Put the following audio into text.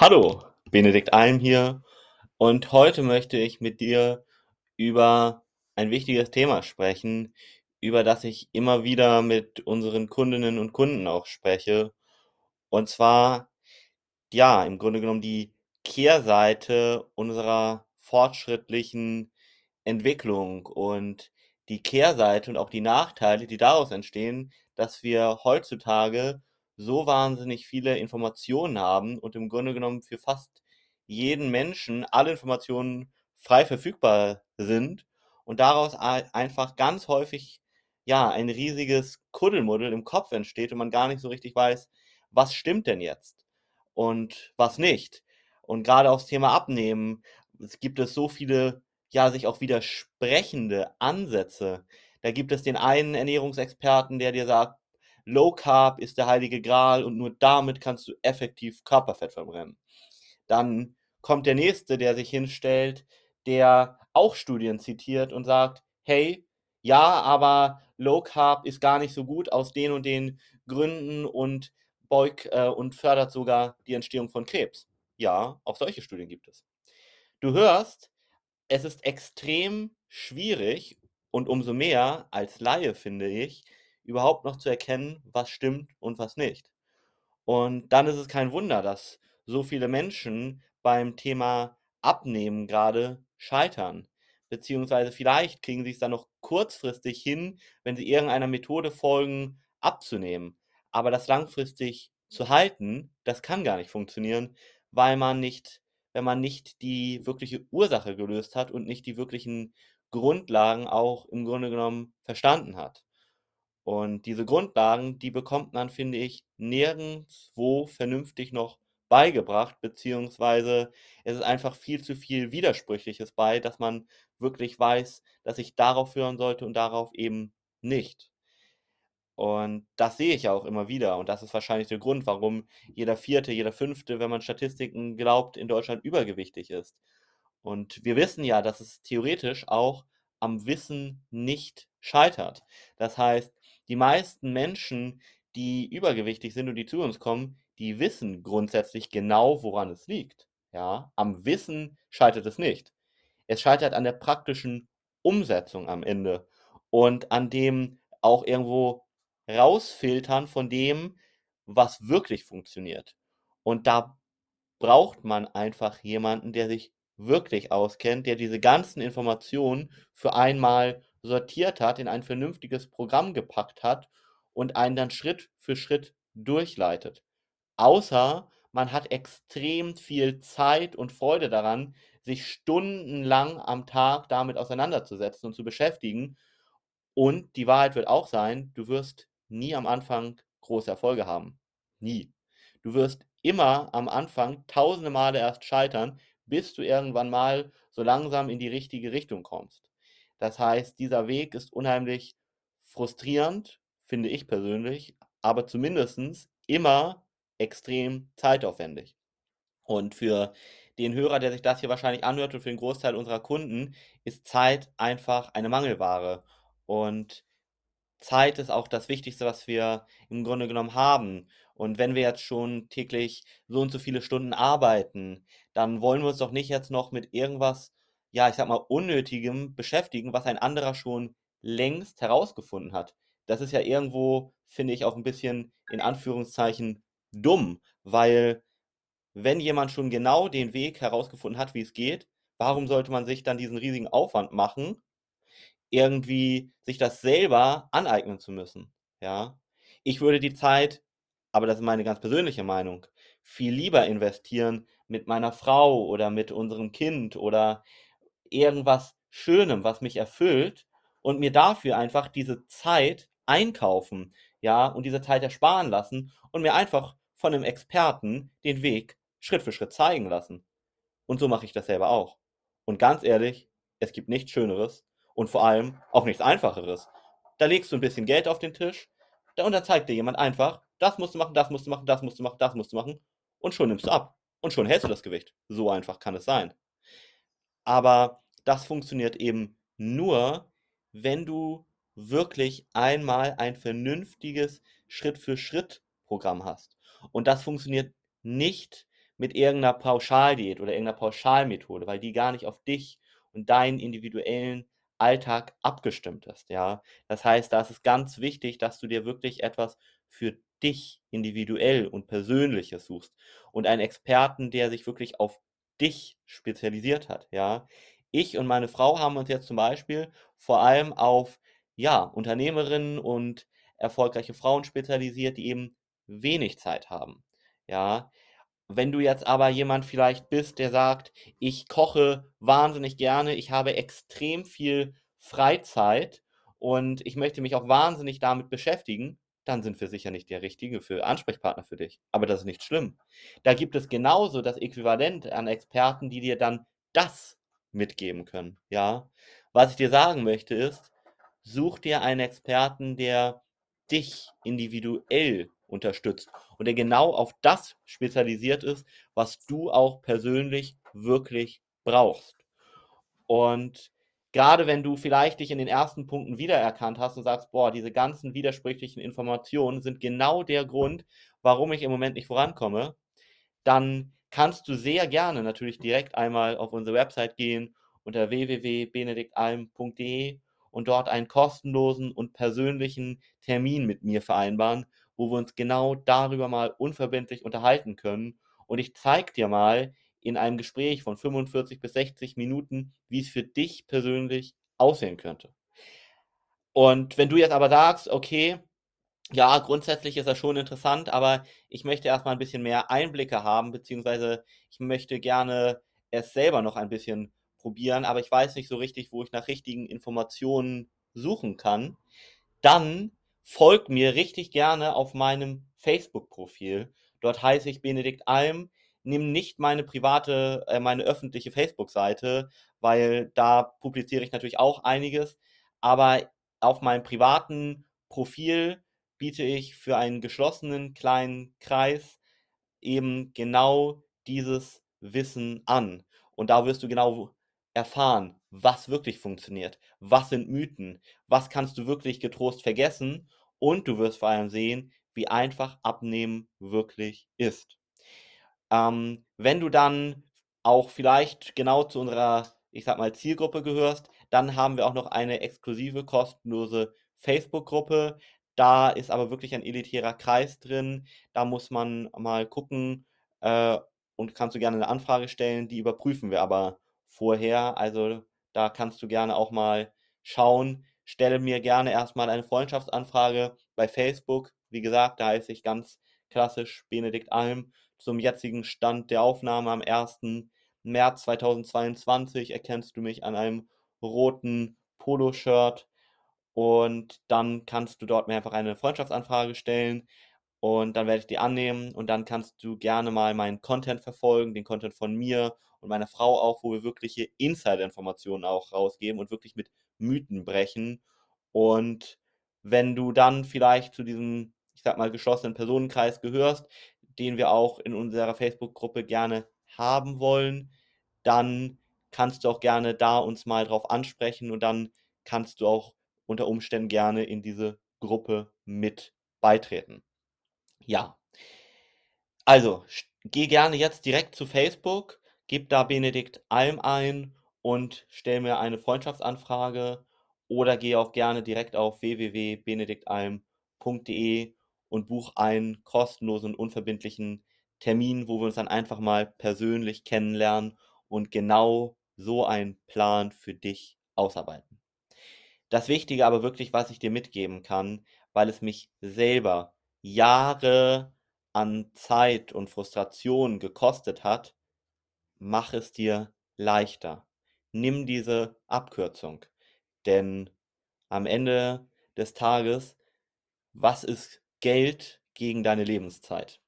Hallo, Benedikt Alm hier und heute möchte ich mit dir über ein wichtiges Thema sprechen, über das ich immer wieder mit unseren Kundinnen und Kunden auch spreche. Und zwar, ja, im Grunde genommen die Kehrseite unserer fortschrittlichen Entwicklung und die Kehrseite und auch die Nachteile, die daraus entstehen, dass wir heutzutage so wahnsinnig viele Informationen haben und im Grunde genommen für fast jeden Menschen alle Informationen frei verfügbar sind und daraus einfach ganz häufig ja ein riesiges Kuddelmuddel im Kopf entsteht und man gar nicht so richtig weiß, was stimmt denn jetzt und was nicht. Und gerade aufs Thema Abnehmen es gibt es so viele ja sich auch widersprechende Ansätze. Da gibt es den einen Ernährungsexperten, der dir sagt, Low Carb ist der heilige Gral und nur damit kannst du effektiv Körperfett verbrennen. Dann kommt der nächste, der sich hinstellt, der auch Studien zitiert und sagt, hey, ja, aber Low Carb ist gar nicht so gut aus den und den Gründen und beugt äh, und fördert sogar die Entstehung von Krebs. Ja, auch solche Studien gibt es. Du hörst, es ist extrem schwierig und umso mehr als Laie finde ich, überhaupt noch zu erkennen, was stimmt und was nicht. Und dann ist es kein Wunder, dass so viele Menschen beim Thema Abnehmen gerade scheitern. Beziehungsweise vielleicht kriegen sie es dann noch kurzfristig hin, wenn sie irgendeiner Methode folgen, abzunehmen. Aber das langfristig zu halten, das kann gar nicht funktionieren, weil man nicht, wenn man nicht die wirkliche Ursache gelöst hat und nicht die wirklichen Grundlagen auch im Grunde genommen verstanden hat. Und diese Grundlagen, die bekommt man, finde ich, nirgendwo vernünftig noch beigebracht, beziehungsweise es ist einfach viel zu viel Widersprüchliches bei, dass man wirklich weiß, dass ich darauf hören sollte und darauf eben nicht. Und das sehe ich ja auch immer wieder. Und das ist wahrscheinlich der Grund, warum jeder Vierte, jeder Fünfte, wenn man Statistiken glaubt, in Deutschland übergewichtig ist. Und wir wissen ja, dass es theoretisch auch am Wissen nicht scheitert. Das heißt, die meisten Menschen, die übergewichtig sind und die zu uns kommen, die wissen grundsätzlich genau, woran es liegt. Ja, am Wissen scheitert es nicht. Es scheitert an der praktischen Umsetzung am Ende und an dem auch irgendwo rausfiltern von dem, was wirklich funktioniert. Und da braucht man einfach jemanden, der sich wirklich auskennt, der diese ganzen Informationen für einmal sortiert hat, in ein vernünftiges Programm gepackt hat und einen dann Schritt für Schritt durchleitet. Außer man hat extrem viel Zeit und Freude daran, sich stundenlang am Tag damit auseinanderzusetzen und zu beschäftigen. Und die Wahrheit wird auch sein, du wirst nie am Anfang große Erfolge haben. Nie. Du wirst immer am Anfang tausende Male erst scheitern, bis du irgendwann mal so langsam in die richtige Richtung kommst. Das heißt, dieser Weg ist unheimlich frustrierend, finde ich persönlich, aber zumindest immer extrem zeitaufwendig. Und für den Hörer, der sich das hier wahrscheinlich anhört und für den Großteil unserer Kunden, ist Zeit einfach eine Mangelware. Und Zeit ist auch das Wichtigste, was wir im Grunde genommen haben. Und wenn wir jetzt schon täglich so und so viele Stunden arbeiten, dann wollen wir uns doch nicht jetzt noch mit irgendwas ja, ich sag mal, Unnötigem beschäftigen, was ein anderer schon längst herausgefunden hat. Das ist ja irgendwo, finde ich, auch ein bisschen in Anführungszeichen dumm, weil wenn jemand schon genau den Weg herausgefunden hat, wie es geht, warum sollte man sich dann diesen riesigen Aufwand machen, irgendwie sich das selber aneignen zu müssen, ja? Ich würde die Zeit, aber das ist meine ganz persönliche Meinung, viel lieber investieren mit meiner Frau oder mit unserem Kind oder irgendwas Schönem, was mich erfüllt und mir dafür einfach diese Zeit einkaufen, ja, und diese Zeit ersparen lassen und mir einfach von einem Experten den Weg Schritt für Schritt zeigen lassen. Und so mache ich das selber auch. Und ganz ehrlich, es gibt nichts Schöneres und vor allem auch nichts Einfacheres. Da legst du ein bisschen Geld auf den Tisch und dann zeigt dir jemand einfach, das musst du machen, das musst du machen, das musst du machen, das musst du machen und schon nimmst du ab. Und schon hältst du das Gewicht. So einfach kann es sein. Aber das funktioniert eben nur, wenn du wirklich einmal ein vernünftiges Schritt-für-Schritt-Programm hast. Und das funktioniert nicht mit irgendeiner Pauschaldiät oder irgendeiner Pauschalmethode, weil die gar nicht auf dich und deinen individuellen Alltag abgestimmt ist, ja? Das heißt, da ist es ganz wichtig, dass du dir wirklich etwas für dich individuell und Persönliches suchst und einen Experten, der sich wirklich auf dich spezialisiert hat, ja? Ich und meine Frau haben uns jetzt zum Beispiel vor allem auf, ja, Unternehmerinnen und erfolgreiche Frauen spezialisiert, die eben wenig Zeit haben, ja? Wenn du jetzt aber jemand vielleicht bist, der sagt: „Ich koche wahnsinnig gerne, ich habe extrem viel Freizeit und ich möchte mich auch wahnsinnig damit beschäftigen“, dann sind wir sicher nicht der richtige für Ansprechpartner für dich. Aber das ist nicht schlimm. Da gibt es genauso das Äquivalent an Experten, die dir dann das mitgeben können, ja? Was ich dir sagen möchte, ist: Such dir einen Experten, der dich individuell unterstützt und der genau auf das spezialisiert ist, was du auch persönlich wirklich brauchst. Und grade wenn du vielleicht dich in den ersten Punkten wiedererkannt hast und sagst: „Boah, diese ganzen widersprüchlichen Informationen sind genau der Grund, warum ich im Moment nicht vorankomme“, dann kannst du sehr gerne natürlich direkt einmal auf unsere Website gehen unter www.benediktalm.de und dort einen kostenlosen und persönlichen Termin mit mir vereinbaren, wo wir uns genau darüber mal unverbindlich unterhalten können. Und ich zeige dir mal in einem Gespräch von 45 bis 60 Minuten, wie's für dich persönlich aussehen könnte. Und wenn du jetzt aber sagst: „Okay, ja, grundsätzlich ist das schon interessant, aber ich möchte erst mal 'n bisschen mehr Einblicke haben, beziehungsweise ich möchte gerne es selber noch ein bisschen probieren, aber ich weiß nicht so richtig, wo ich nach richtigen Informationen suchen kann“, dann folg mir richtig gerne auf meinem Facebook-Profil. Dort heiße ich Benedikt Alm. Nimm nicht meine private äh, meine öffentliche Facebook-Seite, weil da publiziere ich natürlich auch einiges, aber auf meinem privaten Profil biete ich für einen geschlossenen kleinen Kreis eben genau dieses Wissen an. Und da wirst du genau erfahren, was wirklich funktioniert. Was sind Mythen? Was kannst du wirklich getrost vergessen? Und du wirst vor allem sehen, wie einfach Abnehmen wirklich ist. Ähm, wenn du dann auch vielleicht genau zu unserer, ich sage mal, Zielgruppe gehörst, dann haben wir auch noch eine exklusive kostenlose Facebook-Gruppe. Da ist aber wirklich ein elitärer Kreis drin. Da muss man mal gucken, äh, und kannst du gerne 'ne Anfrage stellen, die überprüfen wir aber vorher. Also, da kannst du gerne auch mal schauen. Stelle mir gerne erst mal eine Freundschaftsanfrage bei Facebook. Wie gesagt, da heiße ich ganz klassisch Benedikt Alm. Zum jetzigen Stand der Aufnahme am 1. März 2022 erkennst du mich an einem roten Poloshirt und dann kannst du dort mir einfach eine Freundschaftsanfrage stellen und dann werde ich die annehmen und dann kannst du gerne mal meinen Content verfolgen, den Content von mir und meiner Frau auch, wo wir wirkliche Insider-Informationen auch rausgeben und wirklich mit Mythen brechen. Und wenn du dann vielleicht zu diesem, ich sage mal, geschlossenen Personenkreis gehörst, den wir auch in unserer Facebook-Gruppe gerne haben wollen, dann kannst du auch gerne da uns mal drauf ansprechen und dann kannst du auch unter Umständen gerne in diese Gruppe mit beitreten. Ja. Also, geh gerne jetzt direkt zu Facebook, gib da Benedikt Alm ein und stell mir eine Freundschaftsanfrage oder geh auch gerne direkt auf www.benediktalm.de und buch einen kostenlosen, unverbindlichen Termin, wo wir uns dann einfach mal persönlich kennenlernen und genau so einen Plan für dich ausarbeiten. Das Wichtige aber wirklich, was ich dir mitgeben kann, weil es mich selber Jahre an Zeit und Frustration gekostet hat: Mach es dir leichter. Nimm diese Abkürzung, denn am Ende des Tages, was ist Geld gegen deine Lebenszeit?